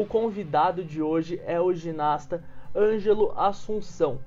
o convidado de hoje é o ginasta Ângelo Assunção.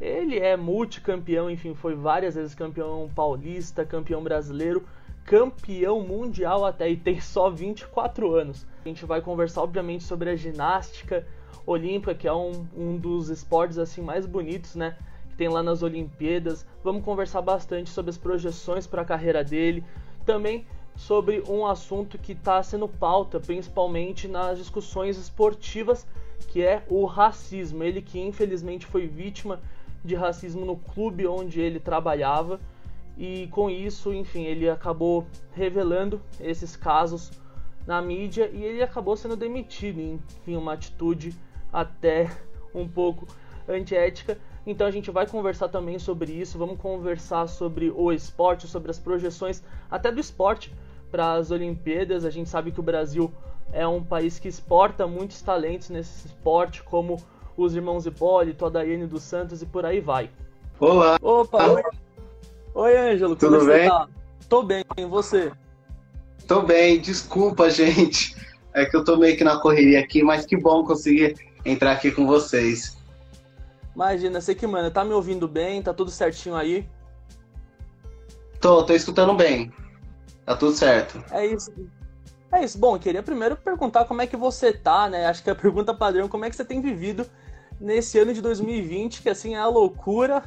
Ele é multicampeão, enfim, foi várias vezes campeão paulista, campeão brasileiro, campeão mundial até e tem só 24 anos. A gente vai conversar, obviamente, sobre a ginástica olímpica, que é um, um dos esportes assim mais bonitos, né? Que tem lá nas Olimpíadas. Vamos conversar bastante sobre as projeções para a carreira dele. Também sobre um assunto que está sendo pauta, principalmente nas discussões esportivas, que é o racismo. Ele que infelizmente foi vítima de racismo no clube onde ele trabalhava e com isso, enfim, ele acabou revelando esses casos na mídia e ele acabou sendo demitido, enfim, uma atitude até um pouco antiética. Então a gente vai conversar também sobre isso, vamos conversar sobre o esporte, sobre as projeções até do esporte para as Olimpíadas. A gente sabe que o Brasil é um país que exporta muitos talentos nesse esporte, como os irmãos Hipólito, a Daiane dos Santos e por aí vai. Olá! Opa! Oi, oi Ângelo, tudo como bem? Tá? Tô bem, e você? Tô bem, desculpa, gente. É que eu tô meio que na correria aqui, mas que bom conseguir entrar aqui com vocês. Imagina, você que manda, tá me ouvindo bem? Tá tudo certinho aí? Tô, tô escutando bem. Tá tudo certo. É isso. É isso. Bom, queria primeiro perguntar como é que você tá, né? Acho que a pergunta padrão, como é que você tem vivido nesse ano de 2020, que assim é a loucura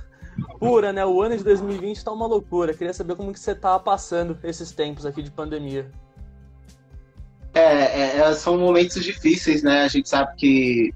pura, né? O ano de 2020 tá uma loucura. Queria saber como que você tá passando esses tempos aqui de pandemia. É, é, é são momentos difíceis, né? A gente sabe que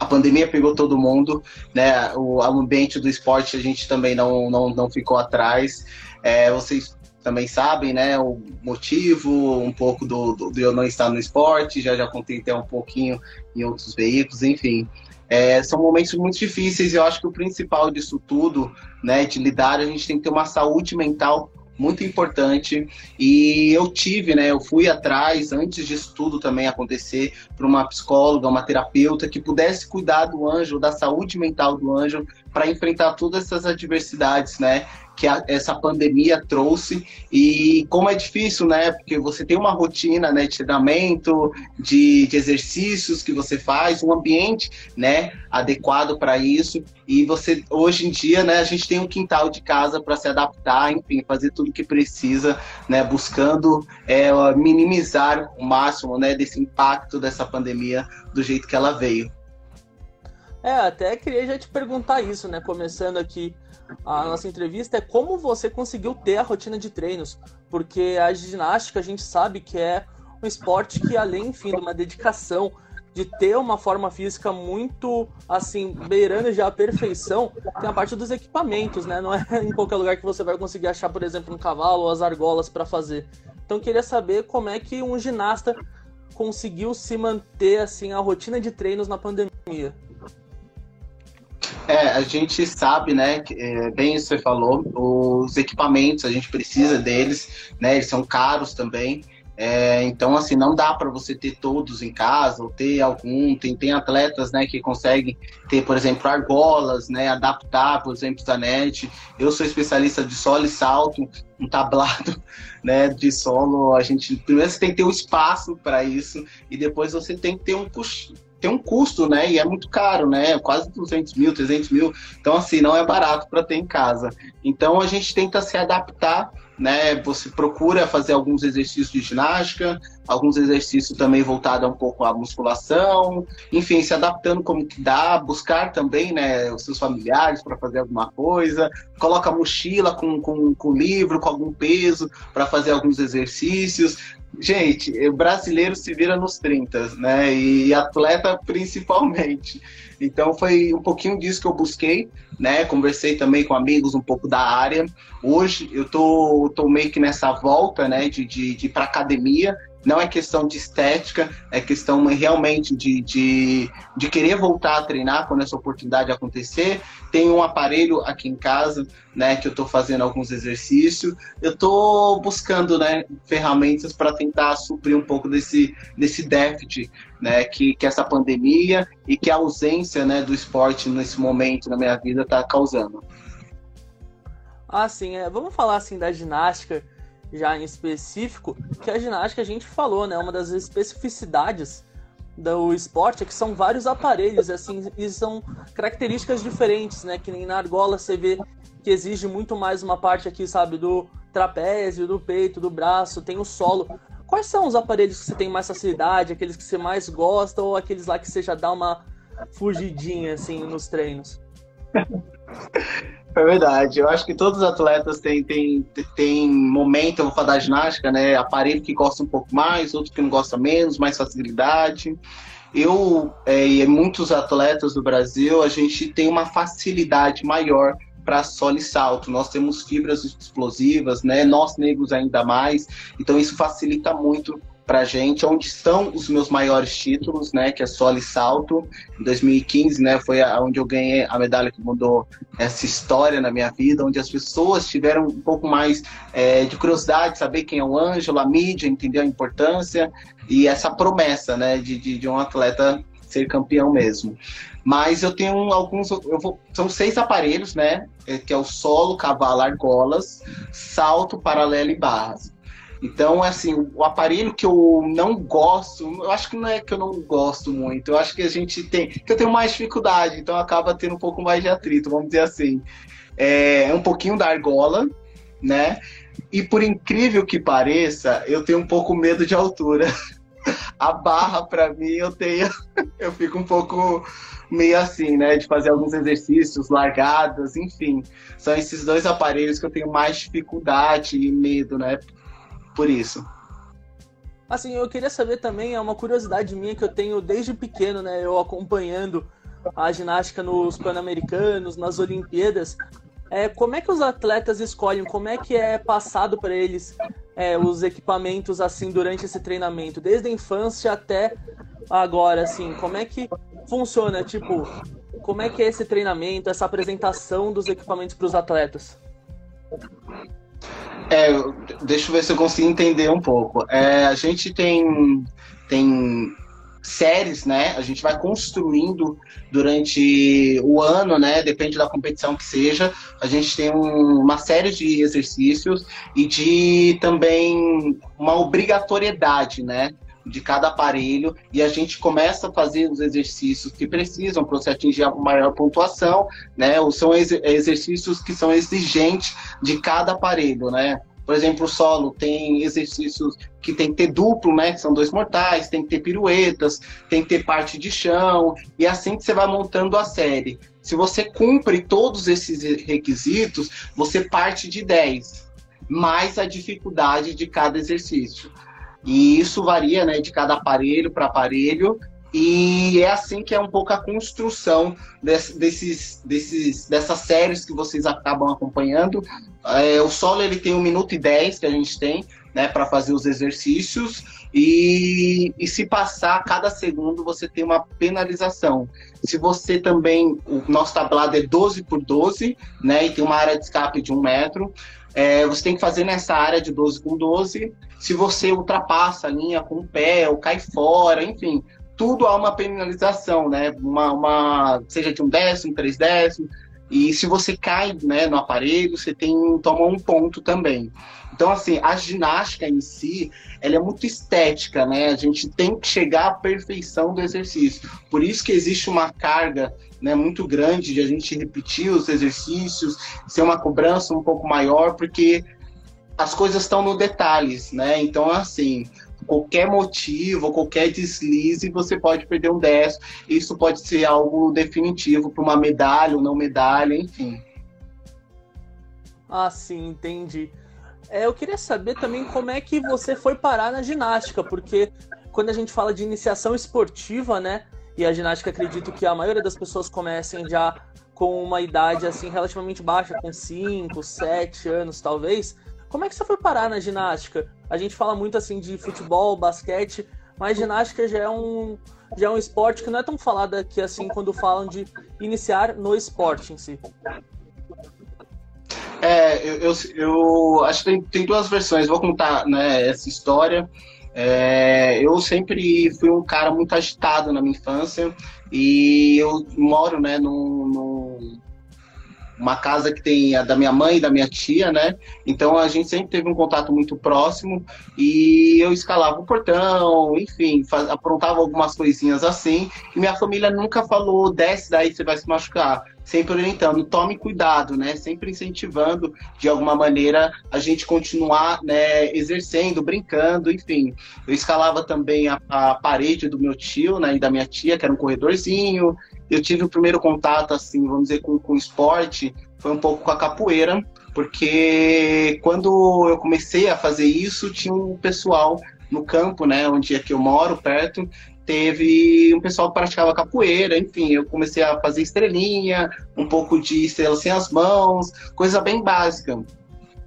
a pandemia pegou todo mundo, né? O ambiente do esporte a gente também não, não, não ficou atrás. É, vocês também sabem, né, o motivo, um pouco do, do, do, eu não estar no esporte, já já contei até um pouquinho em outros veículos, enfim. É, são momentos muito difíceis e eu acho que o principal disso tudo, né, de lidar, a gente tem que ter uma saúde mental muito importante. E eu tive, né, eu fui atrás antes disso tudo também acontecer para uma psicóloga, uma terapeuta que pudesse cuidar do anjo, da saúde mental do anjo para enfrentar todas essas adversidades, né, que a, essa pandemia trouxe e como é difícil, né? Porque você tem uma rotina, né, de treinamento, de, de exercícios que você faz, um ambiente, né, adequado para isso e você hoje em dia, né, a gente tem um quintal de casa para se adaptar, enfim, fazer tudo que precisa, né, buscando é, minimizar o máximo, né, desse impacto dessa pandemia do jeito que ela veio. É, até queria já te perguntar isso, né? Começando aqui a nossa entrevista, é como você conseguiu ter a rotina de treinos? Porque a ginástica a gente sabe que é um esporte que, além, enfim, de uma dedicação, de ter uma forma física muito, assim, beirando já a perfeição, tem a parte dos equipamentos, né? Não é em qualquer lugar que você vai conseguir achar, por exemplo, um cavalo ou as argolas para fazer. Então, queria saber como é que um ginasta conseguiu se manter, assim, a rotina de treinos na pandemia. É, a gente sabe, né, que, é, bem isso que você falou, os equipamentos, a gente precisa deles, né, eles são caros também, é, então, assim, não dá para você ter todos em casa, ou ter algum, tem, tem atletas, né, que conseguem ter, por exemplo, argolas, né, adaptar, por exemplo, Zanetti, eu sou especialista de solo e salto, um tablado, né, de solo, a gente, primeiro você tem que ter um espaço para isso, e depois você tem que ter um tem um custo, né? E é muito caro, né? Quase 200 mil, 300 mil. Então, assim, não é barato para ter em casa. Então, a gente tenta se adaptar, né? Você procura fazer alguns exercícios de ginástica, alguns exercícios também voltados um pouco à musculação, enfim, se adaptando como que dá, buscar também, né? Os seus familiares para fazer alguma coisa, coloca mochila com, com, com livro, com algum peso para fazer alguns exercícios, Gente, o brasileiro se vira nos 30, né? E atleta principalmente. Então foi um pouquinho disso que eu busquei, né? Conversei também com amigos um pouco da área. Hoje eu tô, tô meio que nessa volta, né? De, de, de ir para academia não é questão de estética, é questão realmente de, de, de querer voltar a treinar quando essa oportunidade acontecer. Tem um aparelho aqui em casa, né, que eu estou fazendo alguns exercícios. Eu estou buscando, né, ferramentas para tentar suprir um pouco desse, desse déficit, né, que, que essa pandemia e que a ausência, né, do esporte nesse momento na minha vida está causando. Ah, sim. É. Vamos falar assim da ginástica já em específico, que a ginástica a gente falou, né? Uma das especificidades do esporte é que são vários aparelhos, assim, e são características diferentes, né? Que nem na argola você vê que exige muito mais uma parte aqui, sabe, do trapézio, do peito, do braço, tem o solo. Quais são os aparelhos que você tem mais facilidade, aqueles que você mais gosta, ou aqueles lá que você já dá uma fugidinha, assim, nos treinos? É verdade. Eu acho que todos os atletas têm, têm, têm momento, eu vou falar da ginástica, né? Aparelho que gosta um pouco mais, outro que não gosta menos, mais facilidade. Eu é, e muitos atletas do Brasil, a gente tem uma facilidade maior para solo e salto. Nós temos fibras explosivas, né? Nós negros ainda mais. Então isso facilita muito pra gente, onde estão os meus maiores títulos, né, que é solo e salto. Em 2015, né, foi onde eu ganhei a medalha que mudou essa história na minha vida, onde as pessoas tiveram um pouco mais é, de curiosidade, saber quem é o Ângelo, a mídia, entender a importância e essa promessa, né, de, de, de um atleta ser campeão mesmo. Mas eu tenho alguns, eu vou, são seis aparelhos, né, é, que é o solo, cavalo, argolas, salto, paralelo e barras. Então, assim, o aparelho que eu não gosto, eu acho que não é que eu não gosto muito, eu acho que a gente tem, que eu tenho mais dificuldade, então acaba tendo um pouco mais de atrito, vamos dizer assim. É, é um pouquinho da argola, né? E por incrível que pareça, eu tenho um pouco medo de altura. A barra, para mim, eu tenho, eu fico um pouco meio assim, né? De fazer alguns exercícios, largadas, enfim. São esses dois aparelhos que eu tenho mais dificuldade e medo, né? Por isso. Assim, eu queria saber também, é uma curiosidade minha que eu tenho desde pequeno, né? Eu acompanhando a ginástica nos Pan-Americanos, nas Olimpíadas. É, como é que os atletas escolhem? Como é que é passado para eles é, os equipamentos assim durante esse treinamento, desde a infância até agora, assim? Como é que funciona? Tipo, como é que é esse treinamento, essa apresentação dos equipamentos para os atletas? É, deixa eu ver se eu consigo entender um pouco. É, a gente tem, tem séries, né? A gente vai construindo durante o ano, né? Depende da competição que seja. A gente tem um, uma série de exercícios e de também uma obrigatoriedade, né? De cada aparelho, e a gente começa a fazer os exercícios que precisam para você atingir a maior pontuação, né? Ou são ex exercícios que são exigentes de cada aparelho, né? Por exemplo, o solo tem exercícios que tem que ter duplo, né? Que são dois mortais, tem que ter piruetas, tem que ter parte de chão, e é assim que você vai montando a série. Se você cumpre todos esses requisitos, você parte de 10, mais a dificuldade de cada exercício. E isso varia né, de cada aparelho para aparelho, e é assim que é um pouco a construção desse, desses, desses, dessas séries que vocês acabam acompanhando. É, o solo ele tem 1 minuto e 10 que a gente tem né, para fazer os exercícios. E, e se passar cada segundo, você tem uma penalização. Se você também, o nosso tablado é 12 por 12, né, e tem uma área de escape de um metro, é, você tem que fazer nessa área de 12 com 12. Se você ultrapassa a linha com o pé ou cai fora, enfim, tudo há uma penalização, né? Uma, uma, seja de um décimo, três décimos. E se você cai né, no aparelho, você tem toma um ponto também. Então, assim, a ginástica em si, ela é muito estética, né? A gente tem que chegar à perfeição do exercício. Por isso que existe uma carga né, muito grande de a gente repetir os exercícios, ser uma cobrança um pouco maior, porque as coisas estão no detalhes, né? Então, assim, qualquer motivo, qualquer deslize, você pode perder um 10. Isso pode ser algo definitivo para uma medalha ou não medalha, enfim. Ah, sim, entendi. É, eu queria saber também como é que você foi parar na ginástica, porque quando a gente fala de iniciação esportiva, né? E a ginástica, acredito que a maioria das pessoas comecem já com uma idade assim relativamente baixa, com 5, 7 anos talvez. Como é que você foi parar na ginástica? A gente fala muito assim de futebol, basquete, mas ginástica já é um já é um esporte que não é tão falado aqui assim quando falam de iniciar no esporte em si. É, eu, eu, eu acho que tem, tem, duas versões. Vou contar né, essa história. É, eu sempre fui um cara muito agitado na minha infância e eu moro né, num, num uma casa que tem a da minha mãe e da minha tia, né? Então a gente sempre teve um contato muito próximo e eu escalava o portão, enfim, faz, aprontava algumas coisinhas assim. E minha família nunca falou, desce daí, você vai se machucar. Sempre orientando, tome cuidado, né? Sempre incentivando, de alguma maneira, a gente continuar né, exercendo, brincando, enfim. Eu escalava também a, a parede do meu tio né, e da minha tia, que era um corredorzinho, eu tive o primeiro contato, assim, vamos dizer, com, com esporte, foi um pouco com a capoeira, porque quando eu comecei a fazer isso, tinha um pessoal no campo, né, onde é que eu moro, perto, teve um pessoal que praticava capoeira, enfim, eu comecei a fazer estrelinha, um pouco de estrela sem as mãos, coisa bem básica.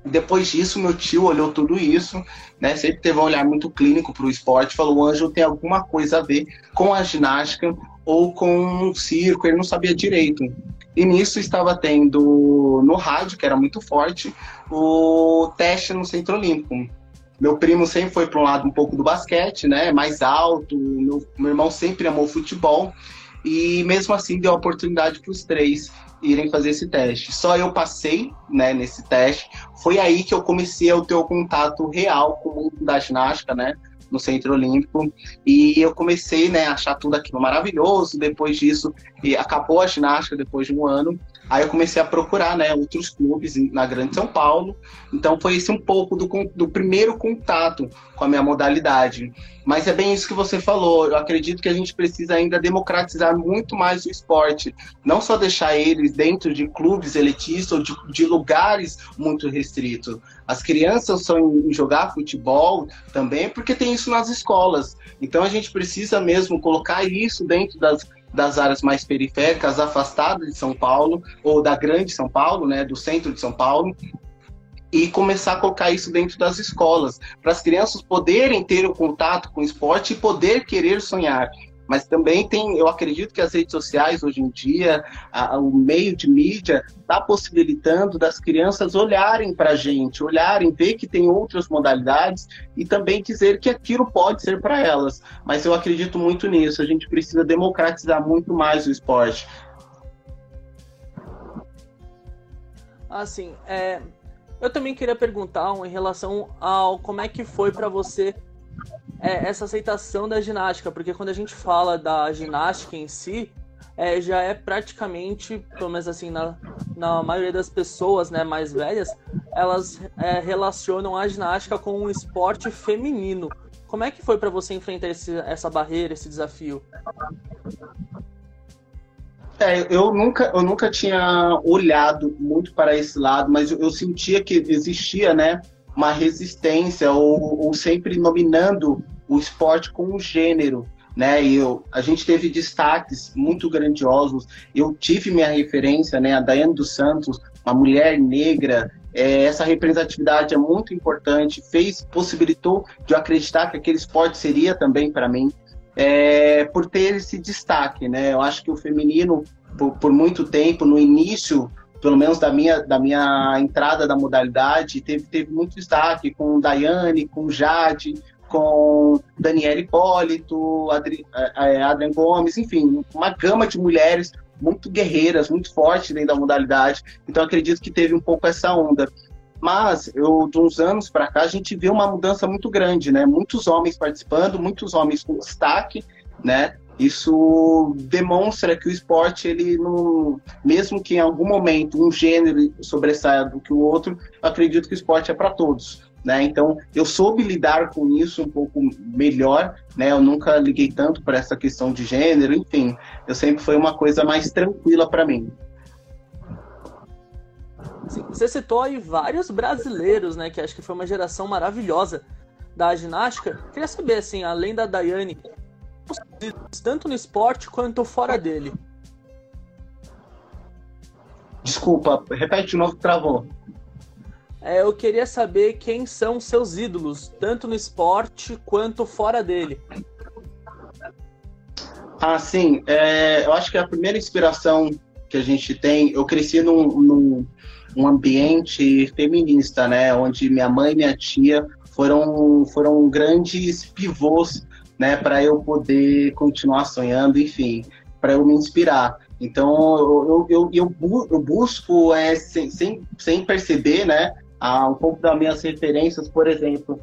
Depois disso, meu tio olhou tudo isso, né? Sempre teve um olhar muito clínico para o esporte, falou: o Ângelo tem alguma coisa a ver com a ginástica, ou com um circo, ele não sabia direito. E nisso estava tendo no rádio, que era muito forte, o teste no Centro Olímpico. Meu primo sempre foi para um lado um pouco do basquete, né? Mais alto. Meu, meu irmão sempre amou futebol. E mesmo assim deu a oportunidade para os três irem fazer esse teste. Só eu passei né, nesse teste. Foi aí que eu comecei a ter o contato real com o mundo da ginástica, né? no Centro Olímpico. E eu comecei né, a achar tudo aquilo maravilhoso. Depois disso, acabou a ginástica depois de um ano. Aí eu comecei a procurar né, outros clubes na Grande São Paulo. Então foi esse um pouco do, do primeiro contato com a minha modalidade. Mas é bem isso que você falou. Eu acredito que a gente precisa ainda democratizar muito mais o esporte. Não só deixar eles dentro de clubes elitistas ou de, de lugares muito restritos. As crianças são em jogar futebol também porque tem isso nas escolas. Então a gente precisa mesmo colocar isso dentro das das áreas mais periféricas, afastadas de São Paulo, ou da grande São Paulo, né, do centro de São Paulo, e começar a colocar isso dentro das escolas, para as crianças poderem ter o contato com o esporte e poder querer sonhar. Mas também tem, eu acredito que as redes sociais hoje em dia, a, o meio de mídia, está possibilitando das crianças olharem para a gente, olharem, ver que tem outras modalidades e também dizer que aquilo pode ser para elas. Mas eu acredito muito nisso, a gente precisa democratizar muito mais o esporte. Assim, é, eu também queria perguntar em relação ao como é que foi para você é, essa aceitação da ginástica, porque quando a gente fala da ginástica em si, é, já é praticamente, pelo menos assim, na, na maioria das pessoas né, mais velhas, elas é, relacionam a ginástica com um esporte feminino. Como é que foi para você enfrentar esse, essa barreira, esse desafio? É, eu nunca, eu nunca tinha olhado muito para esse lado, mas eu, eu sentia que existia, né, uma resistência ou, ou sempre nominando o esporte com um gênero, né? E eu, a gente teve destaques muito grandiosos. Eu tive minha referência, né? A Daiane dos Santos, uma mulher negra. É, essa representatividade é muito importante. Fez, possibilitou de eu acreditar que aquele esporte seria também para mim. É, por ter esse destaque, né? Eu acho que o feminino, por, por muito tempo, no início pelo menos da minha, da minha entrada da modalidade, teve, teve muito destaque com Daiane, com Jade, com Daniela Hipólito, Adri, é, é, Adrian Gomes, enfim, uma gama de mulheres muito guerreiras, muito fortes dentro da modalidade. Então acredito que teve um pouco essa onda. Mas eu, de uns anos para cá, a gente vê uma mudança muito grande, né? Muitos homens participando, muitos homens com destaque, né? Isso demonstra que o esporte, ele não, mesmo que em algum momento um gênero sobressaia do que o outro, acredito que o esporte é para todos. Né? Então, eu soube lidar com isso um pouco melhor, né? Eu nunca liguei tanto para essa questão de gênero, enfim, eu sempre foi uma coisa mais tranquila para mim. Sim, você citou aí vários brasileiros, né? Que acho que foi uma geração maravilhosa da ginástica. Queria saber, assim, além da Daiane, tanto no esporte quanto fora dele. Desculpa, repete de novo que travou. É, eu queria saber quem são seus ídolos, tanto no esporte quanto fora dele. Ah, sim. É, eu acho que a primeira inspiração que a gente tem, eu cresci num, num um ambiente feminista, né, onde minha mãe e minha tia foram, foram grandes pivôs né, para eu poder continuar sonhando, enfim, para eu me inspirar. Então, eu, eu, eu, eu busco, é, sem, sem, sem perceber, né, um pouco das minhas referências, por exemplo,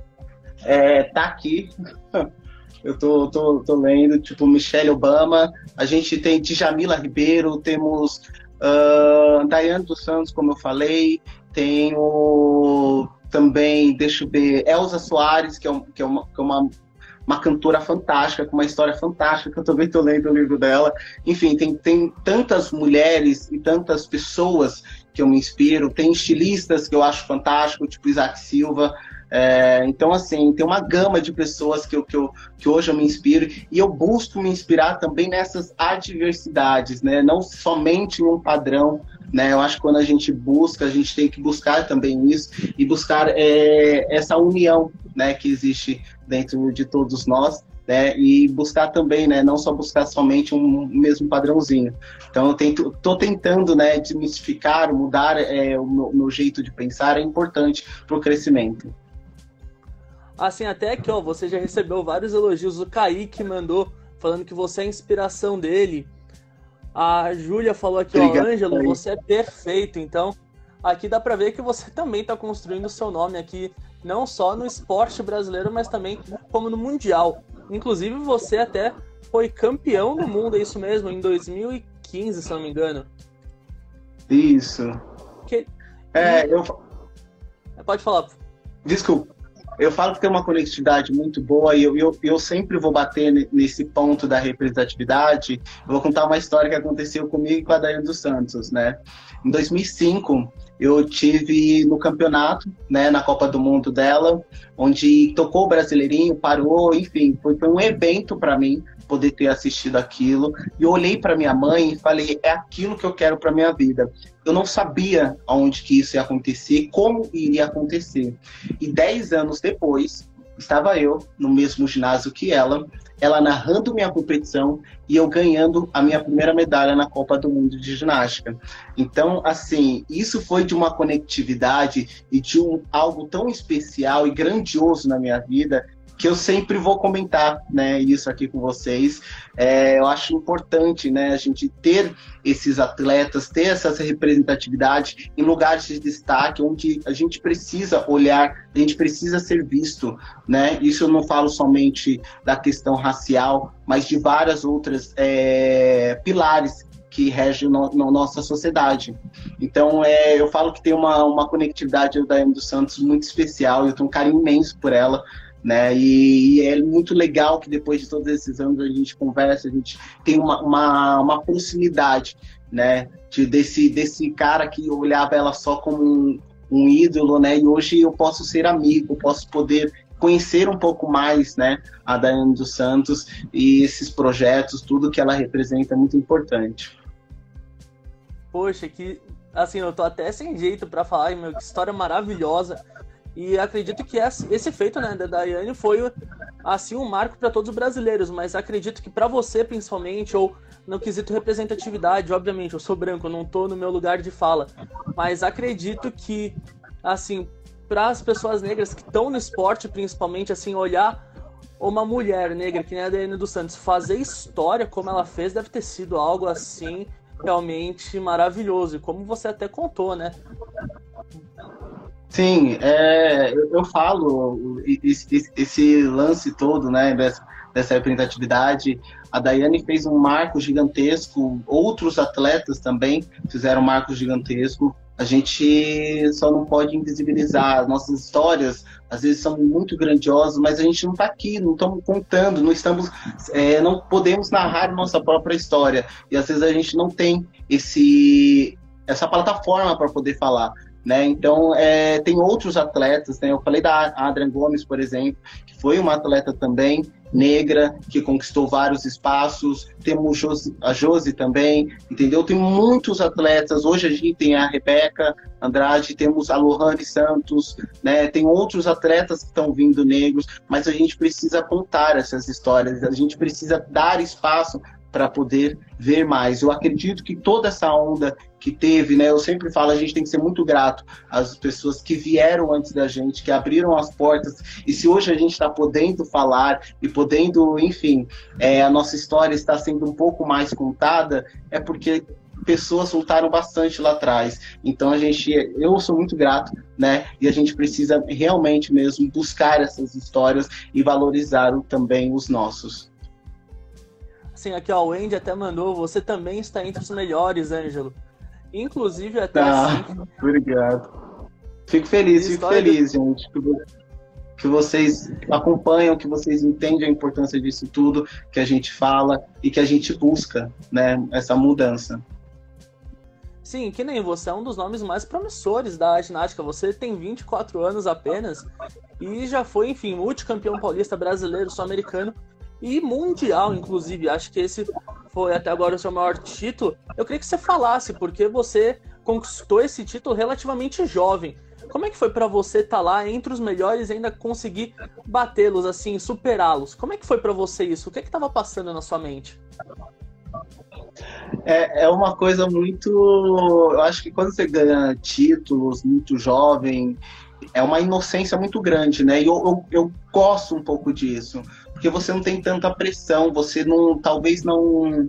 é, tá aqui, eu tô, tô, tô lendo, tipo, Michelle Obama, a gente tem Djamila Ribeiro, temos uh, dos Santos, como eu falei, tem o, também, deixa eu ver, Elza Soares, que é, que é, uma, que é uma uma cantora fantástica, com uma história fantástica, que eu também estou lendo o livro dela. Enfim, tem, tem tantas mulheres e tantas pessoas que eu me inspiro, tem estilistas que eu acho fantástico, tipo Isaac Silva. É, então, assim, tem uma gama de pessoas que, eu, que, eu, que hoje eu me inspiro e eu busco me inspirar também nessas adversidades, né? Não somente um padrão, né? Eu acho que quando a gente busca, a gente tem que buscar também isso e buscar é, essa união, né? Que existe dentro de todos nós, né? E buscar também, né? Não só buscar somente um mesmo padrãozinho. Então, eu tento, tô tentando, né? Desmistificar, mudar é, o meu, meu jeito de pensar é importante para o crescimento. Assim, até que, ó, você já recebeu vários elogios. O Kaique mandou falando que você é a inspiração dele. A Júlia falou aqui, Obrigado, ó, Ângelo, você é perfeito. Então, aqui dá pra ver que você também tá construindo o seu nome aqui, não só no esporte brasileiro, mas também como no Mundial. Inclusive, você até foi campeão do mundo, é isso mesmo, em 2015, se não me engano. Isso. Que... É, eu... Pode falar. Desculpa eu falo que tem uma conectividade muito boa e eu, eu, eu sempre vou bater nesse ponto da representatividade. Eu vou contar uma história que aconteceu comigo e com a Daiane dos Santos, né? Em 2005, eu tive no campeonato, né, na Copa do Mundo dela, onde tocou o Brasileirinho, parou, enfim, foi, um evento para mim poder ter assistido aquilo. E eu olhei para minha mãe e falei: é aquilo que eu quero para minha vida. Eu não sabia aonde que isso ia acontecer, como iria acontecer. E dez anos depois, estava eu no mesmo ginásio que ela, ela narrando minha competição e eu ganhando a minha primeira medalha na Copa do Mundo de Ginástica. Então, assim, isso foi de uma conectividade e de um, algo tão especial e grandioso na minha vida que eu sempre vou comentar, né, isso aqui com vocês. É, eu acho importante, né, a gente ter esses atletas, ter essa representatividade em lugares de destaque, onde a gente precisa olhar, a gente precisa ser visto, né. Isso eu não falo somente da questão racial, mas de várias outras é, pilares que regem no, no, nossa sociedade. Então, é, eu falo que tem uma, uma conectividade da Amy dos Santos muito especial, eu tenho um carinho imenso por ela né? E, e, é muito legal que depois de todos esses anos a gente conversa, a gente tem uma, uma, uma proximidade, né? De, desse, desse cara que olhava ela só como um, um ídolo, né? E hoje eu posso ser amigo, posso poder conhecer um pouco mais, né? A Daiane dos Santos e esses projetos, tudo que ela representa é muito importante. Poxa, que assim, eu tô até sem jeito para falar, meu, que história maravilhosa. E acredito que esse feito né, da Daiane foi assim um marco para todos os brasileiros, mas acredito que para você principalmente, ou no quesito representatividade, obviamente, eu sou branco, eu não estou no meu lugar de fala, mas acredito que, assim, para as pessoas negras que estão no esporte, principalmente, assim, olhar uma mulher negra, que nem a Daiane dos Santos, fazer história como ela fez, deve ter sido algo assim realmente maravilhoso. E como você até contou, né? Sim, é, eu, falo esse, esse, lance todo, né, dessa, dessa representatividade. A Daiane fez um marco gigantesco, outros atletas também fizeram um marco gigantesco. A gente só não pode invisibilizar. Nossas histórias, às vezes, são muito grandiosas, mas a gente não está aqui, não estamos contando, não estamos, é, não podemos narrar nossa própria história. E às vezes a gente não tem esse, essa plataforma para poder falar. Né? Então, é, tem outros atletas, né? eu falei da Adrian Gomes, por exemplo, que foi uma atleta também negra, que conquistou vários espaços, temos a Josi também, entendeu? Tem muitos atletas, hoje a gente tem a Rebeca Andrade, temos a Lohane Santos, né? tem outros atletas que estão vindo negros, mas a gente precisa contar essas histórias, a gente precisa dar espaço para poder ver mais. Eu acredito que toda essa onda que teve, né? Eu sempre falo, a gente tem que ser muito grato às pessoas que vieram antes da gente, que abriram as portas. E se hoje a gente está podendo falar e podendo, enfim, é, a nossa história está sendo um pouco mais contada, é porque pessoas lutaram bastante lá atrás. Então a gente, eu sou muito grato, né? E a gente precisa realmente mesmo buscar essas histórias e valorizar também os nossos. Sim, aqui ó, o Andy até mandou, você também está entre os melhores, Ângelo. Inclusive até ah, assim. Obrigado. Fico feliz, fico feliz, gente. Que vocês acompanham, que vocês entendem a importância disso tudo que a gente fala e que a gente busca, né? Essa mudança. Sim, que nem você é um dos nomes mais promissores da ginástica. Você tem 24 anos apenas e já foi, enfim, multicampeão paulista brasileiro, sul-americano e mundial, inclusive. Acho que esse foi até agora o seu maior título. Eu queria que você falasse, porque você conquistou esse título relativamente jovem. Como é que foi para você estar tá lá entre os melhores e ainda conseguir batê-los, assim, superá-los? Como é que foi para você isso? O que é estava passando na sua mente? É, é uma coisa muito. Eu acho que quando você ganha títulos muito jovem, é uma inocência muito grande, né? E eu, eu, eu gosto um pouco disso porque você não tem tanta pressão, você não, talvez não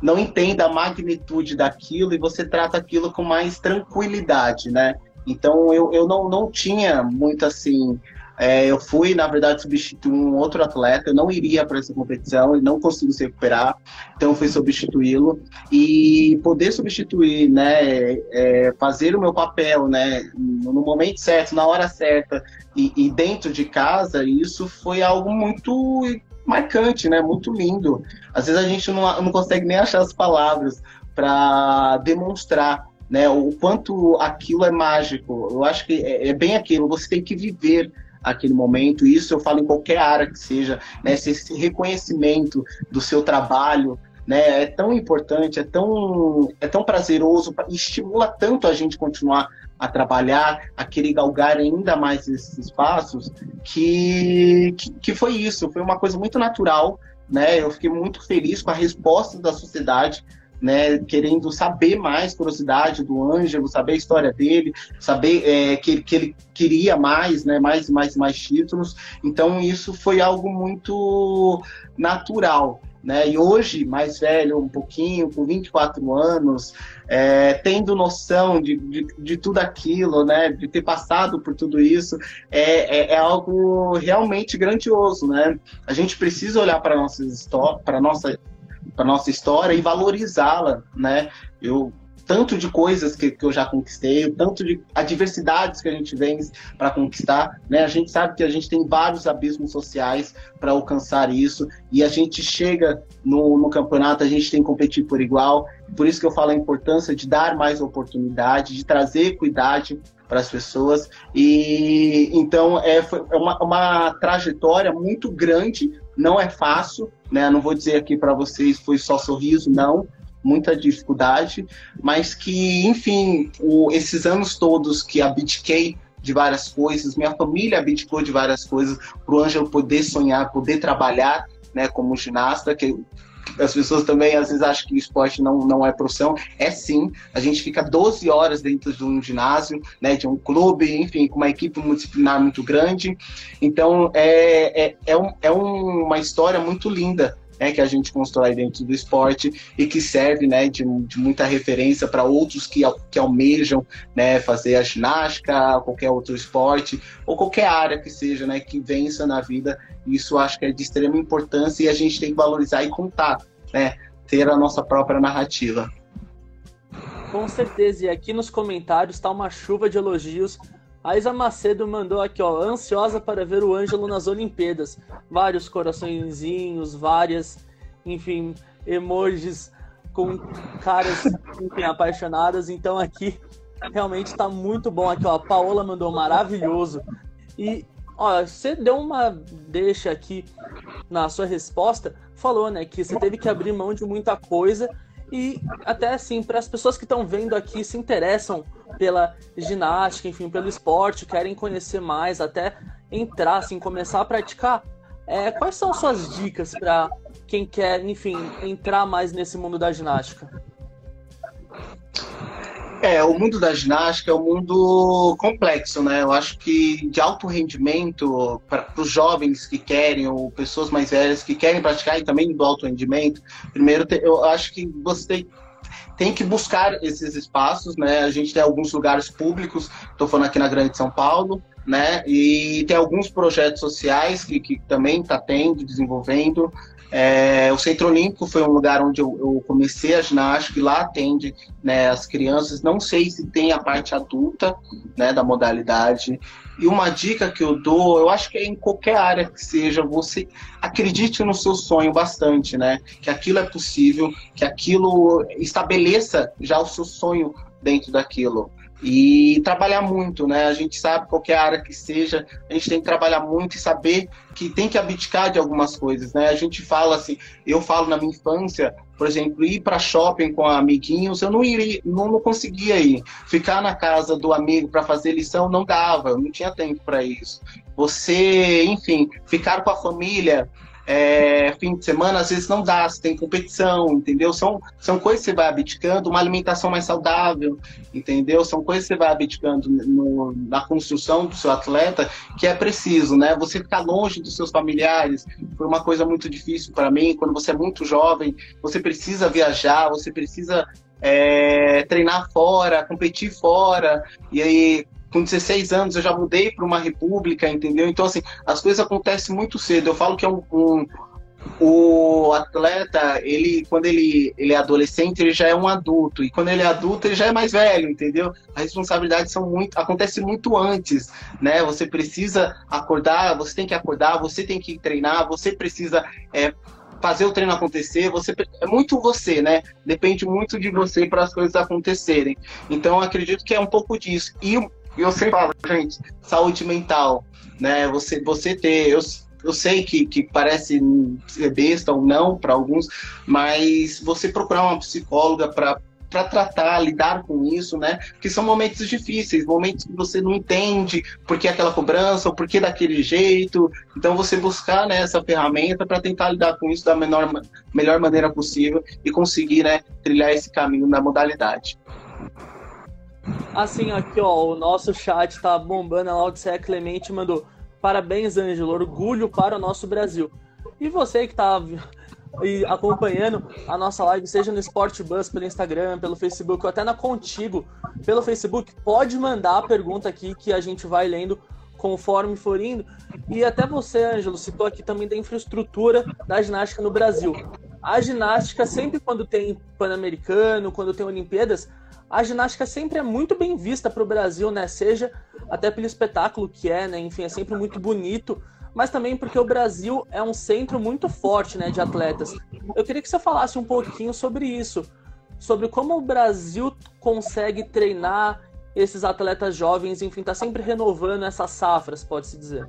não entenda a magnitude daquilo e você trata aquilo com mais tranquilidade, né? Então eu, eu não, não tinha muito assim é, eu fui, na verdade, substituir um outro atleta. Eu não iria para essa competição, ele não conseguiu se recuperar, então fui substituí-lo. E poder substituir, né, é, fazer o meu papel, né, no momento certo, na hora certa e, e dentro de casa, isso foi algo muito marcante, né, muito lindo. Às vezes a gente não, não consegue nem achar as palavras para demonstrar né, o quanto aquilo é mágico. Eu acho que é, é bem aquilo, você tem que viver aquele momento. Isso eu falo em qualquer área que seja, né? Esse reconhecimento do seu trabalho, né? É tão importante, é tão, é tão prazeroso, estimula tanto a gente continuar a trabalhar, a querer galgar ainda mais esses espaços, que, que, que foi isso, foi uma coisa muito natural, né? Eu fiquei muito feliz com a resposta da sociedade né, querendo saber mais, curiosidade do Ângelo, saber a história dele, saber é, que, que ele queria mais, né, mais mais, mais títulos. Então isso foi algo muito natural. Né? E hoje, mais velho, um pouquinho, com 24 anos, é, tendo noção de, de, de, tudo aquilo, né? de ter passado por tudo isso, é, é, é algo realmente grandioso. Né? A gente precisa olhar para nossa para nossa para nossa história e valorizá-la, né? Eu tanto de coisas que, que eu já conquistei, tanto de adversidades que a gente vem para conquistar, né? A gente sabe que a gente tem vários abismos sociais para alcançar isso e a gente chega no, no campeonato, a gente tem que competir por igual. Por isso que eu falo a importância de dar mais oportunidade, de trazer equidade para as pessoas. E então é, foi, é uma, uma trajetória muito grande, não é fácil, né? Não vou dizer aqui para vocês foi só sorriso, não, muita dificuldade, mas que, enfim, o, esses anos todos que abdiquei de várias coisas, minha família abdicou de várias coisas para o Ângelo poder sonhar, poder trabalhar, né, como ginasta, que as pessoas também às vezes acham que o esporte não, não é profissão. É sim, a gente fica 12 horas dentro de um ginásio, né, de um clube, enfim, com uma equipe multidisciplinar muito grande. Então, é, é, é, um, é uma história muito linda né, que a gente constrói dentro do esporte e que serve né, de, de muita referência para outros que, que almejam né, fazer a ginástica, qualquer outro esporte, ou qualquer área que seja, né, que vença na vida. Isso acho que é de extrema importância e a gente tem que valorizar e contar, né, ter a nossa própria narrativa. Com certeza, e aqui nos comentários está uma chuva de elogios a Isa Macedo mandou aqui, ó, ansiosa para ver o Ângelo nas Olimpíadas. Vários coraçõezinhos, várias, enfim, emojis com caras, enfim, apaixonadas. Então aqui realmente está muito bom aqui, ó. A Paola mandou maravilhoso. E, ó, você deu uma deixa aqui na sua resposta, falou, né, que você teve que abrir mão de muita coisa e até assim, para as pessoas que estão vendo aqui se interessam pela ginástica, enfim, pelo esporte, querem conhecer mais, até entrar, assim, começar a praticar, é, quais são suas dicas para quem quer, enfim, entrar mais nesse mundo da ginástica? É, o mundo da ginástica é um mundo complexo, né? Eu acho que de alto rendimento para os jovens que querem, ou pessoas mais velhas que querem praticar, e também do alto rendimento, primeiro eu acho que você tem, tem que buscar esses espaços, né? A gente tem alguns lugares públicos, estou falando aqui na Grande São Paulo, né? E tem alguns projetos sociais que, que também está tendo, desenvolvendo. É, o Centro Olímpico foi um lugar onde eu, eu, comecei a ginástica e lá atende né, as crianças. Não sei se tem a parte adulta né, da modalidade. E uma dica que eu dou, eu acho que é em qualquer área que seja, você acredite no seu sonho bastante, né? Que aquilo é possível, que aquilo estabeleça já o seu sonho dentro daquilo e trabalhar muito, né? A gente sabe qualquer área que seja, a gente tem que trabalhar muito e saber que tem que abdicar de algumas coisas, né? A gente fala assim, eu falo na minha infância, por exemplo, ir para shopping com amiguinhos, eu não iria, não, não conseguia ir. Ficar na casa do amigo para fazer lição não dava, não tinha tempo para isso. Você, enfim, ficar com a família, é, fim de semana, às vezes não dá, você tem competição, entendeu? São, são coisas que você vai abdicando, uma alimentação mais saudável, entendeu? São coisas que você vai abdicando no, na construção do seu atleta que é preciso, né? Você ficar longe dos seus familiares foi uma coisa muito difícil para mim. Quando você é muito jovem, você precisa viajar, você precisa é, treinar fora, competir fora, e aí com 16 anos eu já mudei para uma república, entendeu? Então, assim, as coisas acontecem muito cedo. Eu falo que é um, um o atleta, ele quando ele, ele é adolescente, ele já é um adulto, e quando ele é adulto, ele já é mais velho, entendeu? As responsabilidades são muito, acontece muito antes, né? Você precisa acordar, você tem que acordar, você tem que treinar, você precisa é, fazer o treino acontecer, você é muito você, né? Depende muito de você para as coisas acontecerem. Então, acredito que é um pouco disso. E e eu sempre falo, gente, saúde mental, né? Você, você ter. Eu, eu sei que, que parece ser besta ou não para alguns, mas você procurar uma psicóloga para para tratar, lidar com isso, né? Porque são momentos difíceis, momentos que você não entende por que aquela cobrança ou por que daquele jeito. Então você buscar né, essa ferramenta para tentar lidar com isso da menor, melhor maneira possível e conseguir né, trilhar esse caminho na modalidade. Assim, aqui, ó, o nosso chat tá bombando. A Laudicea Clemente mandou: Parabéns, Ângelo, orgulho para o nosso Brasil. E você que tá acompanhando a nossa live, seja no Sport Bus, pelo Instagram, pelo Facebook ou até na Contigo, pelo Facebook, pode mandar a pergunta aqui que a gente vai lendo conforme for indo. E até você, Ângelo, citou aqui também da infraestrutura da ginástica no Brasil. A ginástica, sempre quando tem Pan-Americano, quando tem Olimpíadas, a ginástica sempre é muito bem vista para o Brasil, né? Seja até pelo espetáculo que é, né? Enfim, é sempre muito bonito, mas também porque o Brasil é um centro muito forte, né, de atletas. Eu queria que você falasse um pouquinho sobre isso, sobre como o Brasil consegue treinar esses atletas jovens, enfim, tá sempre renovando essas safras, pode-se dizer.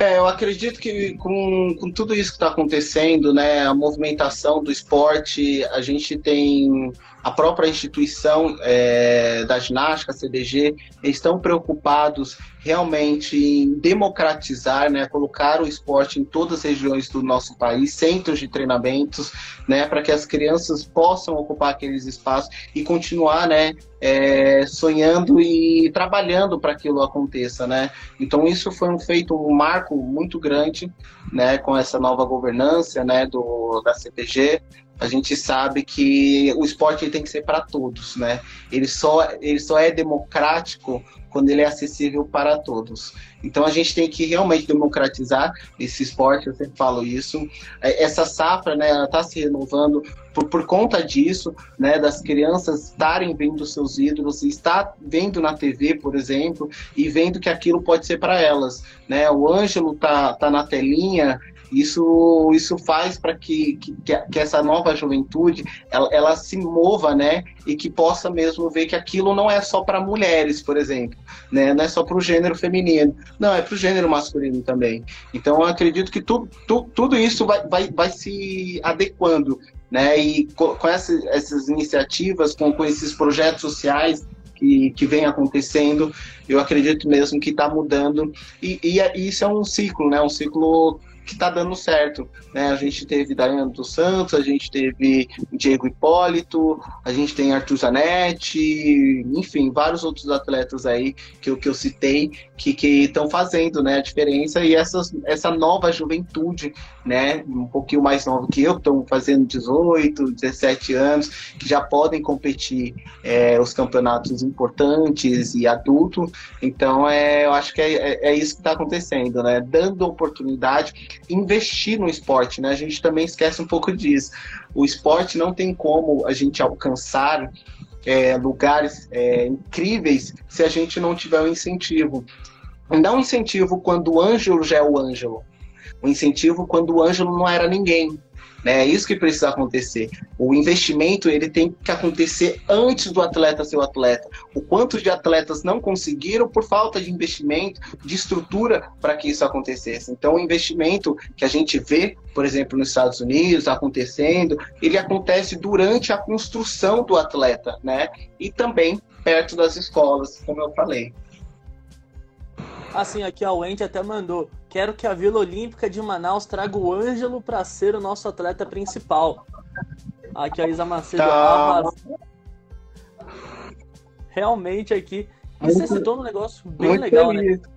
É, eu acredito que com, com tudo isso que está acontecendo, né, a movimentação do esporte, a gente tem a própria instituição é, da ginástica, CDG, estão preocupados realmente em democratizar, né, colocar o esporte em todas as regiões do nosso país, centros de treinamentos, né, para que as crianças possam ocupar aqueles espaços e continuar, né, é, sonhando e trabalhando para que aquilo aconteça, né. Então isso foi um feito, um marco muito grande, né, com essa nova governança, né, do da CPG, a gente sabe que o esporte tem que ser para todos, né? Ele só, ele só é democrático quando ele é acessível para todos. Então a gente tem que realmente democratizar esse esporte, eu sempre falo isso. É, essa safra, né, ela está se renovando por, por conta disso, né, das crianças estarem vendo seus ídolos, estar vendo na TV, por exemplo, e vendo que aquilo pode ser para elas, né? O Ângelo tá, tá na telinha isso, isso faz para que, que, que, essa nova juventude ela, ela, se mova, né? E que possa mesmo ver que aquilo não é só para mulheres, por exemplo, né? Não é só para o gênero feminino, não, é para o gênero masculino também. Então, eu acredito que tu, tu, tudo isso vai, vai, vai se adequando, né? E com, com essas, essas iniciativas, com, com esses projetos sociais que, que vem acontecendo, eu acredito mesmo que está mudando. E, e, e, isso é um ciclo, né? Um ciclo que está dando certo. Né? A gente teve Daiane dos Santos, a gente teve Diego Hipólito, a gente tem Arthur Zanetti, enfim, vários outros atletas aí que que eu citei que estão fazendo né, a diferença e essas, essa nova juventude, né, um pouquinho mais nova que eu, estão fazendo 18, 17 anos, que já podem competir é, os campeonatos importantes e adulto. Então, é, eu acho que é, é, é isso que está acontecendo, né? Dando oportunidade, investir no esporte, né? A gente também esquece um pouco disso. O esporte não tem como a gente alcançar é, lugares é, incríveis se a gente não tiver um incentivo. Não um incentivo quando o Ângelo já é o Ângelo. Um incentivo quando o Ângelo não era ninguém. Né? É isso que precisa acontecer. O investimento ele tem que acontecer antes do atleta ser o atleta. O quanto de atletas não conseguiram por falta de investimento, de estrutura para que isso acontecesse. Então, o investimento que a gente vê, por exemplo, nos Estados Unidos acontecendo, ele acontece durante a construção do atleta, né? E também perto das escolas, como eu falei. Assim, aqui a Wendy até mandou. Quero que a Vila Olímpica de Manaus traga o Ângelo para ser o nosso atleta principal. Aqui a Isa Macedo tá. Realmente aqui. E você citou um negócio bem muito legal, né? feliz. né?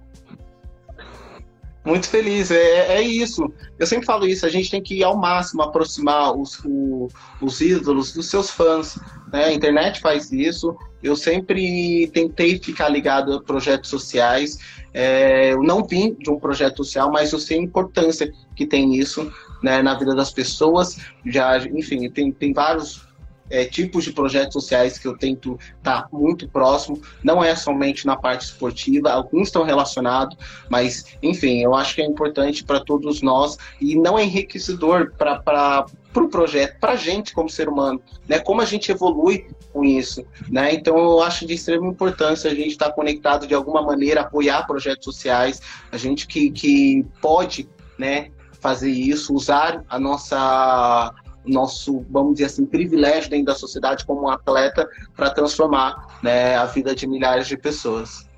Muito feliz, é, é isso. Eu sempre falo isso, a gente tem que ao máximo aproximar os, o, os ídolos dos seus fãs. Né? A internet faz isso. Eu sempre tentei ficar ligado a projetos sociais. É, eu não vim de um projeto social, mas eu sei a importância que tem isso né, na vida das pessoas. Já, enfim, tem, tem vários é, tipos de projetos sociais que eu tento estar tá muito próximo. Não é somente na parte esportiva, alguns estão relacionados, mas, enfim, eu acho que é importante para todos nós e não é enriquecedor para para o pro projeto, para a gente como ser humano, né? Como a gente evolui com isso, né? Então eu acho de extrema importância a gente estar tá conectado de alguma maneira, apoiar projetos sociais, a gente que, que pode, né? Fazer isso, usar a nossa nosso, vamos dizer assim, privilégio dentro da sociedade como um atleta para transformar né, a vida de milhares de pessoas.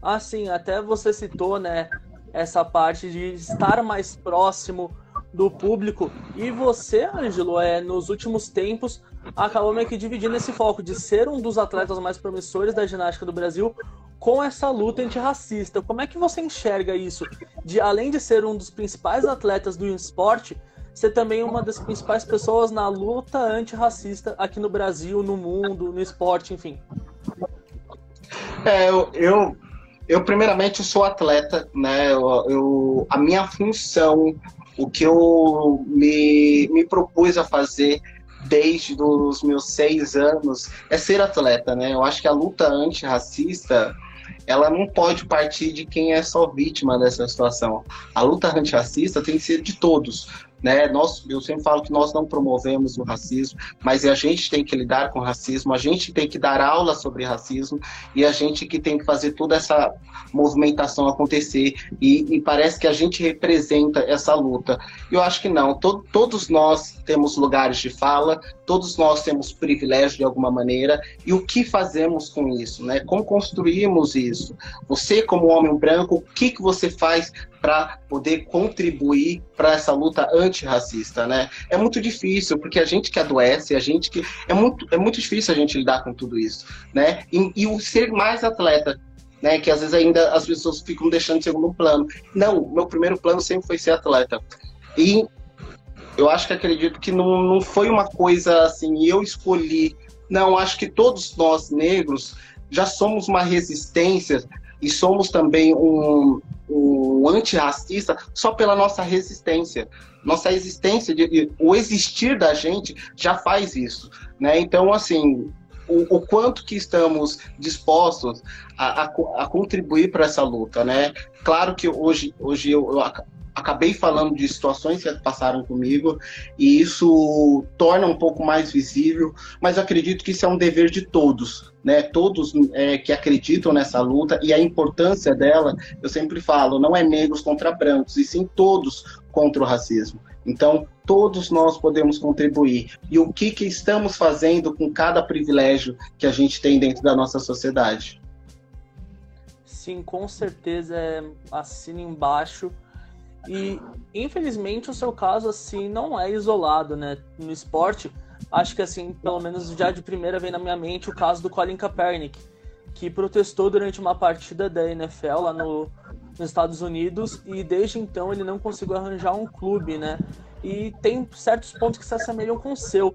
Ah, sim, até você citou, né, essa parte de estar mais próximo do público. E você, Ângelo, é, nos últimos tempos, acabou meio que dividindo esse foco de ser um dos atletas mais promissores da ginástica do Brasil com essa luta antirracista. Como é que você enxerga isso? De além de ser um dos principais atletas do esporte, ser também uma das principais pessoas na luta antirracista aqui no Brasil, no mundo, no esporte, enfim. É, eu, eu, eu primeiramente sou atleta, né? Eu, eu, a minha função, o que eu me, me propus a fazer desde os meus seis anos é ser atleta, né? Eu acho que a luta antirracista ela não pode partir de quem é só vítima dessa situação. A luta antirracista tem que ser de todos. Né? Nós, eu sempre falo que nós não promovemos o racismo, mas a gente tem que lidar com o racismo, a gente tem que dar aula sobre racismo e a gente que tem que fazer toda essa movimentação acontecer. E, e parece que a gente representa essa luta. Eu acho que não. To, todos nós temos lugares de fala, todos nós temos privilégio de alguma maneira. E o que fazemos com isso? Né? Como construímos isso? Você, como homem branco, o que, que você faz para poder contribuir para essa luta antirracista, né? É muito difícil, porque a gente que adoece, a gente que. É muito, é muito difícil a gente lidar com tudo isso, né? E, e o ser mais atleta né, que às vezes ainda as pessoas ficam deixando em segundo plano. Não, meu primeiro plano sempre foi ser atleta. E eu acho que acredito que não, não foi uma coisa assim, eu escolhi. Não, acho que todos nós negros já somos uma resistência e somos também um, um antirracista só pela nossa resistência. Nossa existência, de, o existir da gente já faz isso. Né? Então, assim, o, o quanto que estamos dispostos a, a, a contribuir para essa luta, né? Claro que hoje, hoje eu, eu acabei falando de situações que passaram comigo e isso torna um pouco mais visível, mas acredito que isso é um dever de todos, né? Todos é, que acreditam nessa luta e a importância dela, eu sempre falo, não é negros contra brancos, e sim todos contra o racismo. Então, todos nós podemos contribuir. E o que, que estamos fazendo com cada privilégio que a gente tem dentro da nossa sociedade? Sim, com certeza, é, assina embaixo E infelizmente o seu caso assim não é isolado, né? No esporte, acho que assim, pelo menos já de primeira vem na minha mente o caso do Colin Kaepernick, que protestou durante uma partida da NFL lá no, nos Estados Unidos e desde então ele não conseguiu arranjar um clube, né? E tem certos pontos que se assemelham com o seu.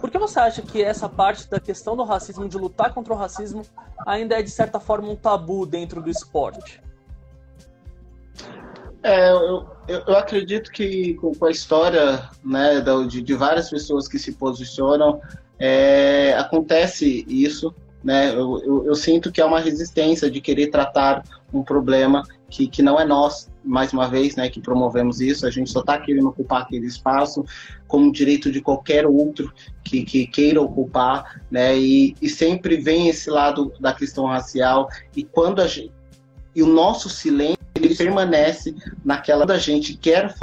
Por que você acha que essa parte da questão do racismo, de lutar contra o racismo, ainda é de certa forma um tabu dentro do esporte? É, eu, eu, acredito que com, a história né, de, de várias pessoas que se posicionam, é, acontece isso. Né? Eu, eu, eu, sinto que há uma resistência de querer tratar um problema que, que não é nós, mais uma vez, né, que promovemos isso. A gente só está querendo ocupar aquele espaço como direito de qualquer outro que, que queira ocupar, né? E, e sempre vem esse lado da questão racial. E quando a gente, e o nosso silêncio ele permanece naquela da gente quer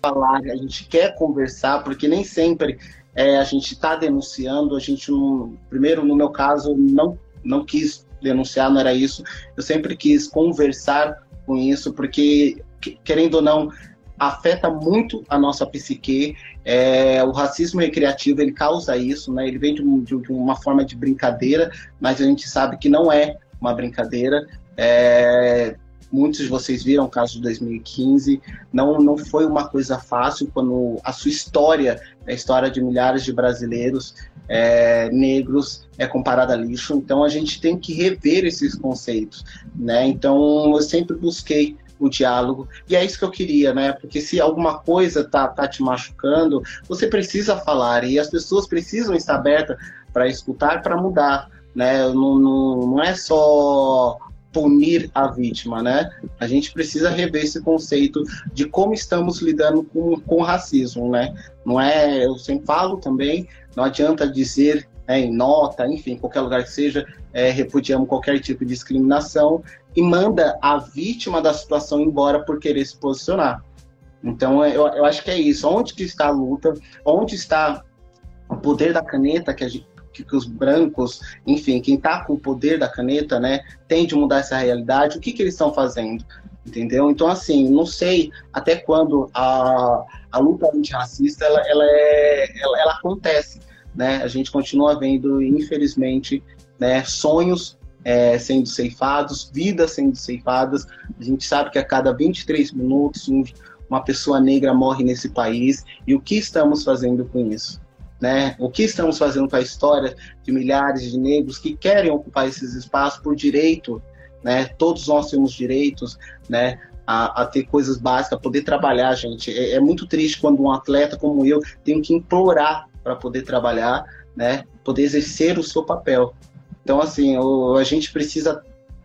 falar, a gente quer conversar, porque nem sempre é, a gente está denunciando, a gente não, primeiro no meu caso não não quis denunciar, não era isso. Eu sempre quis conversar com isso, porque querendo ou não afeta muito a nossa psique. É, o racismo recreativo ele causa isso, né? Ele vem de, de, de, uma forma de brincadeira, mas a gente sabe que não é uma brincadeira. É, muitos de vocês viram o caso de 2015. Não, não foi uma coisa fácil quando a sua história, a história de milhares de brasileiros é, negros, é comparada a lixo. Então a gente tem que rever esses conceitos, né? Então eu sempre busquei o diálogo. E é isso que eu queria, né? Porque se alguma coisa tá, tá te machucando, você precisa falar e as pessoas precisam estar abertas para escutar, para mudar, né? Não, não, não é só punir a vítima, né? A gente precisa rever esse conceito de como estamos lidando com, racismo, né? Não é, eu sempre falo também, não adianta dizer é, em nota, enfim, qualquer lugar que seja, é, repudiamos qualquer tipo de discriminação e manda a vítima da situação embora por querer se posicionar. Então, eu, eu acho que é isso. Onde que está a luta? Onde está o poder da caneta que a gente, que, que os brancos, enfim, quem está com o poder da caneta, né, tem de mudar essa realidade, o que, que eles estão fazendo? Entendeu? Então, assim, não sei até quando a, a luta antirracista ela, ela, é, ela, ela acontece. Né? A gente continua vendo, infelizmente, né, sonhos é, sendo ceifados, vidas sendo ceifadas. A gente sabe que a cada 23 minutos um, uma pessoa negra morre nesse país. E o que estamos fazendo com isso? Né? O que estamos fazendo com a história de milhares de negros que querem ocupar esses espaços por direito, né? Todos nós temos direitos, né? A, a, ter coisas básicas, poder trabalhar, gente. É, é, muito triste quando um atleta como eu tem que implorar para poder trabalhar, né? Poder exercer o seu papel. Então, assim, o, a gente precisa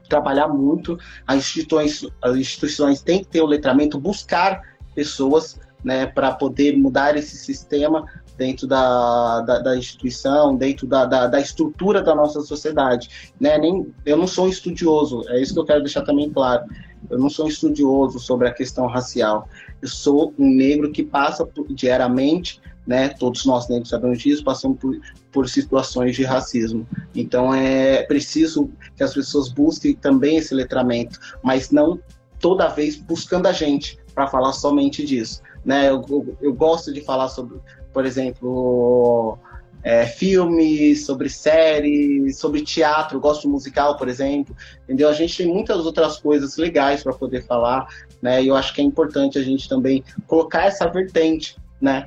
trabalhar muito. As instituições, as instituições têm que ter o letramento, buscar pessoas, né, para poder mudar esse sistema dentro da, da, da instituição, dentro da, da, da, estrutura da nossa sociedade. Né? Nem, eu não sou um estudioso, é isso que eu quero deixar também claro. Eu não sou um estudioso sobre a questão racial. Eu sou um negro que passa por, diariamente, né? Todos nós negros sabemos disso, passamos por, por situações de racismo. Então é preciso que as pessoas busquem também esse letramento, mas não toda vez buscando a gente para falar somente disso. Né? Eu, eu, eu, gosto de falar sobre, por exemplo, é, filmes, sobre séries, sobre teatro, gosto de musical, por exemplo, entendeu? A gente tem muitas outras coisas legais para poder falar, né? E eu acho que é importante a gente também colocar essa vertente, né?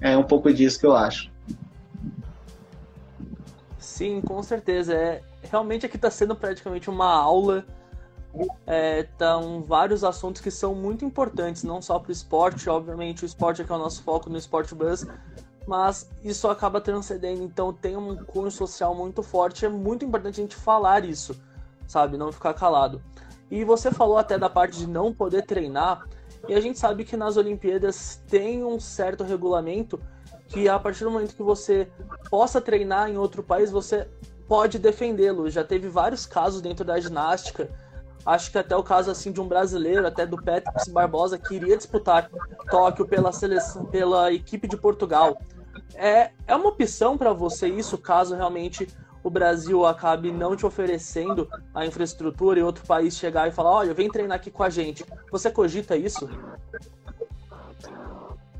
É um pouco disso que eu acho. Sim, com certeza. É, realmente aqui está sendo praticamente uma aula. Estão é, vários assuntos que são muito importantes, não só para o esporte, obviamente o esporte é que é o nosso foco no Sport Bus, mas isso acaba transcendendo, então tem um cunho social muito forte, é muito importante a gente falar isso, sabe, não ficar calado. E você falou até da parte de não poder treinar, e a gente sabe que nas Olimpíadas tem um certo regulamento que a partir do momento que você possa treinar em outro país, você pode defendê-lo. Já teve vários casos dentro da ginástica, acho que até o caso assim de um brasileiro, até do Patrick Barbosa, que iria disputar Tóquio pela seleção, pela equipe de Portugal. É, é uma opção para você isso, caso realmente o Brasil acabe não te oferecendo a infraestrutura e outro país chegar e falar, olha, vem treinar aqui com a gente. Você cogita isso?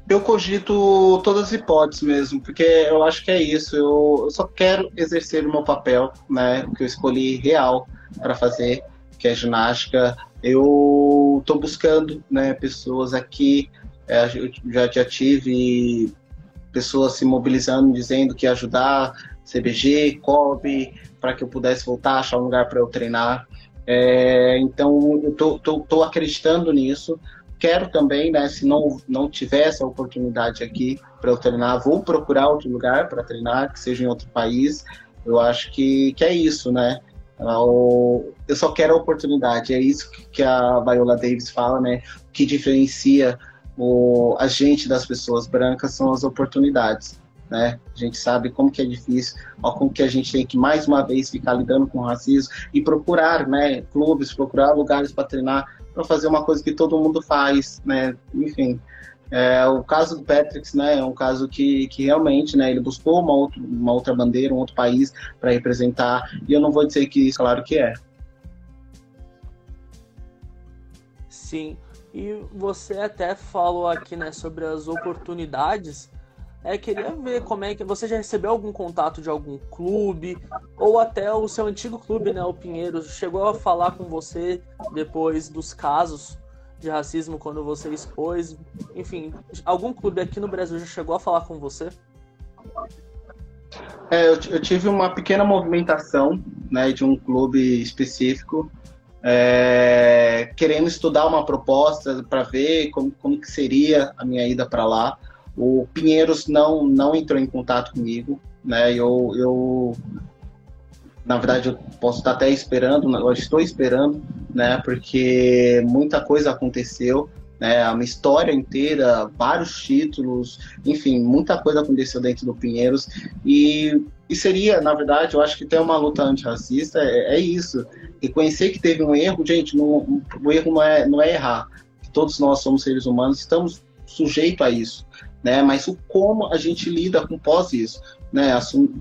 Eu cogito todas as hipóteses mesmo, porque eu acho que é isso. Eu, só quero exercer o meu papel, né, que eu escolhi real para fazer, que é ginástica. Eu estou buscando, né, pessoas aqui. É, eu já, já tive pessoas se mobilizando, dizendo que ia ajudar CBG, COB, para que eu pudesse voltar, achar um lugar para eu treinar. É, então, eu tô, tô, tô, acreditando nisso. Quero também, né, se não, não tiver essa oportunidade aqui para eu treinar, vou procurar outro lugar para treinar, que seja em outro país. Eu acho que, que é isso, né? Eu só quero a oportunidade. É isso que a Viola Davis fala, né? O que diferencia o, a gente das pessoas brancas são as oportunidades né? A gente sabe como que é difícil, ó, como que a gente tem que mais uma vez ficar lidando com racismo e procurar, né, clubes, procurar lugares para treinar, para fazer uma coisa que todo mundo faz, né? Enfim, é, o caso do Patrick, né, é um caso que, que realmente, né, ele buscou uma, outra uma outra bandeira, um outro país para representar, e eu não vou dizer que isso, claro que é. Sim, e você até falou aqui, né, sobre as oportunidades, é, queria ver como é que você já recebeu algum contato de algum clube? Ou até o seu antigo clube, né, o Pinheiros, chegou a falar com você depois dos casos de racismo quando você expôs, enfim, algum clube aqui no Brasil já chegou a falar com você? É, eu, eu tive uma pequena movimentação, né, de um clube específico, é, querendo estudar uma proposta para ver como, como que seria a minha ida para lá. O Pinheiros não, não entrou em contato comigo, né? Eu, eu na verdade, eu posso estar até esperando, eu estou esperando, né? Porque muita coisa aconteceu, né? Uma história inteira, vários títulos, enfim, muita coisa aconteceu dentro do Pinheiros e, e seria, na verdade, eu acho que ter uma luta antirracista é, é isso. Reconhecer que teve um erro, gente, não, o erro não é, não é errar. Todos nós somos seres humanos, estamos sujeitos a isso né? Mas o como a gente lida com pós isso, né?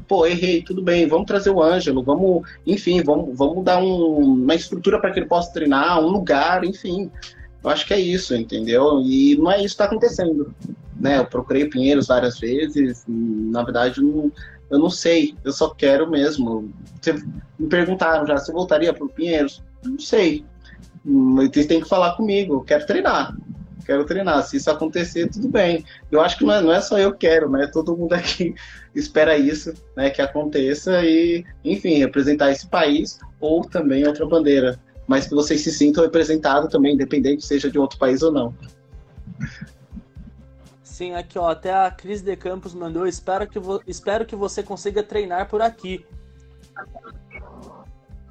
Pô, errei, tudo bem, vamos trazer o Ângelo, vamos, enfim, vamos, vamos dar um, uma estrutura para que ele possa treinar, um lugar, enfim. Eu acho que é isso, entendeu? E não é isso que está acontecendo, né? Eu procurei Pinheiros várias vezes, na verdade, não, eu não sei, eu só quero mesmo. Você me perguntaram já se eu voltaria para o Pinheiros? Não sei. Vocês têm que falar comigo, eu quero treinar quero treinar. Se isso acontecer, tudo bem. Eu acho que não é, não é só eu que quero, né? Todo mundo aqui espera isso, né? Que aconteça e, enfim, representar esse país ou também outra bandeira. Mas que vocês se sintam representados também, independente seja de outro país ou não. Sim, aqui ó, até a Cris de Campos mandou, espero que, espero que você consiga treinar por aqui.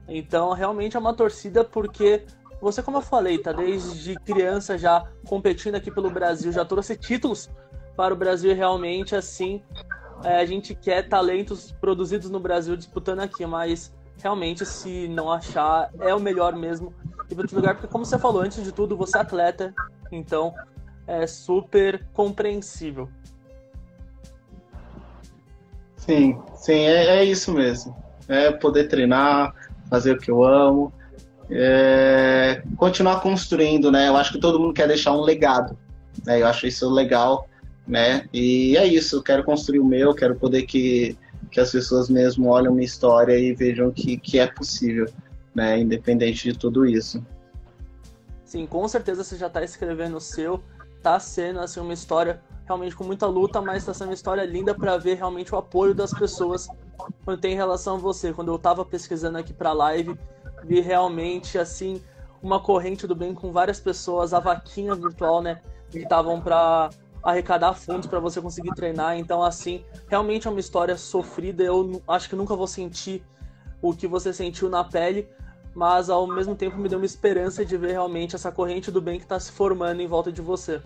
Então, realmente é uma torcida porque você, como eu falei, tá desde criança já competindo aqui pelo Brasil, já trouxe títulos para o Brasil realmente assim. É, a gente quer talentos produzidos no Brasil disputando aqui, mas realmente se não achar é o melhor mesmo ir para outro lugar, porque como você falou, antes de tudo, você é atleta, então é super compreensível. Sim, sim, é, é isso mesmo. É poder treinar, fazer o que eu amo, é, continuar construindo, né? Eu acho que todo mundo quer deixar um legado, né? Eu acho isso legal, né? E é isso, eu quero construir o meu, quero poder que, que as pessoas mesmo olhem minha história e vejam que, que é possível, né? Independente de tudo isso. Sim, com certeza você já está escrevendo o seu, tá sendo assim uma história realmente com muita luta, mas está sendo uma história linda para ver realmente o apoio das pessoas quando tem relação a você. Quando eu estava pesquisando aqui para a live, vi realmente assim uma corrente do bem com várias pessoas, a vaquinha virtual, né, que estavam para arrecadar fundos para você conseguir treinar. Então, assim, realmente é uma história sofrida. Eu acho que nunca vou sentir o que você sentiu na pele, mas ao mesmo tempo me deu uma esperança de ver realmente essa corrente do bem que está se formando em volta de você.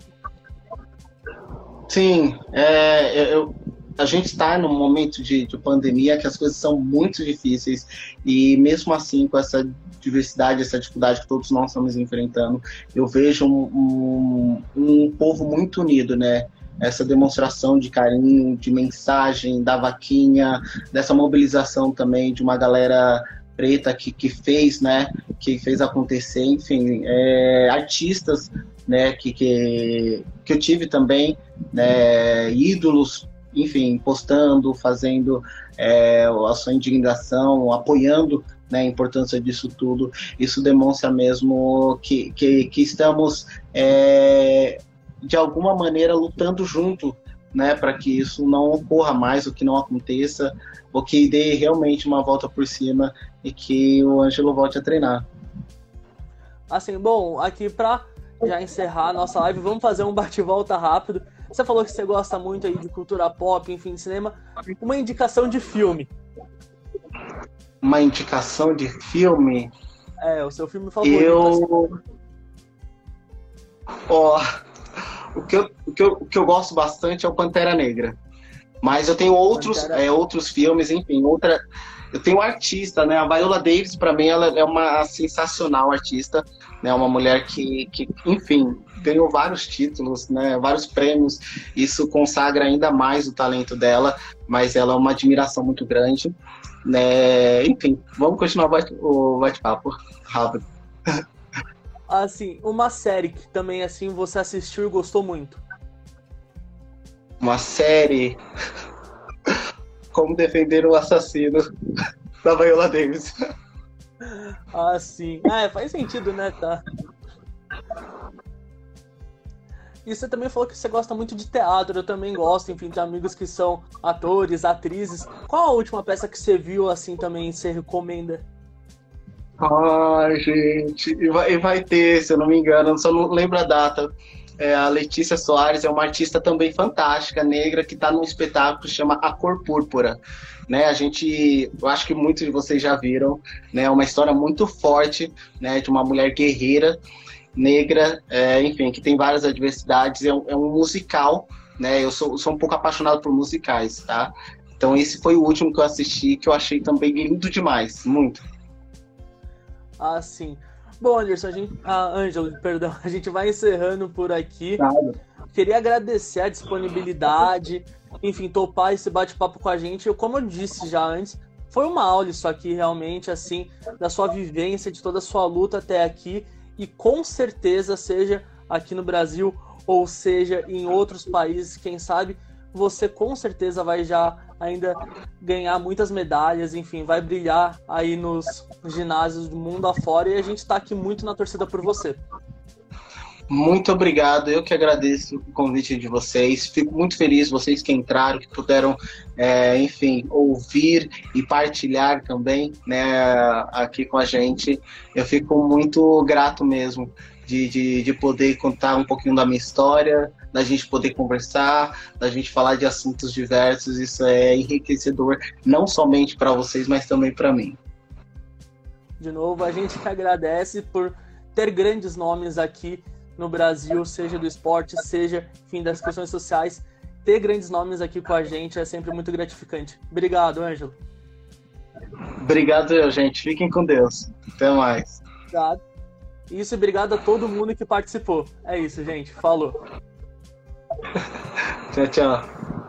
Sim, é, eu, a gente está num momento de, de, pandemia que as coisas são muito difíceis e mesmo assim com essa diversidade, essa dificuldade que todos nós estamos enfrentando, eu vejo um, um, um povo muito unido, né? essa demonstração de carinho, de mensagem, da vaquinha, dessa mobilização também de uma galera preta que, que fez, né, que fez acontecer, enfim, é, artistas, né, que, que, que eu tive também, né, ídolos, enfim, postando, fazendo é, a sua indignação, apoiando né, a importância disso tudo. Isso demonstra mesmo que, que, que estamos, é, de alguma maneira, lutando junto né, para que isso não ocorra mais, o que não aconteça, ou que dê realmente uma volta por cima e que o Ângelo volte a treinar. Assim, bom, aqui para já encerrar a nossa live, vamos fazer um bate-volta rápido. Você falou que você gosta muito aí de cultura pop, enfim, de cinema. Uma indicação de filme. Uma indicação de filme? É, o seu filme favorito. Eu. Ó, oh, o, que eu, o, que eu, o que eu gosto bastante é o Pantera Negra. Mas eu tenho outros, é, outros filmes, enfim, outra. Eu tenho um artista, né? A Viola Davis, para mim, ela é uma sensacional artista, né? Uma mulher que, que, enfim, ganhou vários títulos, né? Vários prêmios. Isso consagra ainda mais o talento dela, mas ela é uma admiração muito grande, né? Enfim, vamos continuar o bate-papo rápido. Assim, uma série que também assim você assistiu e gostou muito uma série como defender o assassino da Viola Davis. Ah, sim. Ah, é, faz sentido, né? Tá. E você também falou que você gosta muito de teatro, eu também gosto, enfim, tem amigos que são atores, atrizes. Qual a última peça que você viu, assim, também, você recomenda? Ai, gente, e vai, e vai ter, se eu não me engano, só não lembro a data é, a Letícia Soares é uma artista também fantástica, negra, que está num espetáculo que chama A Cor Púrpura. Né, a gente, eu acho que muitos de vocês já viram, né, uma história muito forte, né, de uma mulher guerreira, negra, é, enfim, que tem várias adversidades, é um, é um musical, né, eu sou, sou um pouco apaixonado por musicais, tá? Então esse foi o último que eu assisti, que eu achei também lindo demais, muito. Ah, sim. Bom, Anderson, a gente. Ah, Ângelo, perdão, a gente vai encerrando por aqui. Claro. Queria agradecer a disponibilidade, enfim, topar esse bate-papo com a gente. Eu, como eu disse já antes, foi uma aula isso aqui, realmente, assim, da sua vivência, de toda a sua luta até aqui. E com certeza, seja aqui no Brasil ou seja em outros países, quem sabe, você com certeza vai já ainda ganhar muitas medalhas, enfim, vai brilhar aí nos ginásios do mundo afora e a gente está aqui muito na torcida por você. Muito obrigado, eu que agradeço o convite de vocês. Fico muito feliz, vocês que entraram, que puderam, é, enfim, ouvir e partilhar também, né, aqui com a gente. Eu fico muito grato mesmo de, de, de poder contar um pouquinho da minha história, da gente poder conversar, da gente falar de assuntos diversos. Isso é enriquecedor, não somente para vocês, mas também para mim. De novo, a gente que agradece por ter grandes nomes aqui no Brasil, seja do esporte, seja, enfim, das questões sociais. Ter grandes nomes aqui com a gente é sempre muito gratificante. Obrigado, Ângelo. Obrigado, gente. Fiquem com Deus. Até mais. Obrigado. Isso, obrigado a todo mundo que participou. É isso, gente. Falou. tchau, tchau.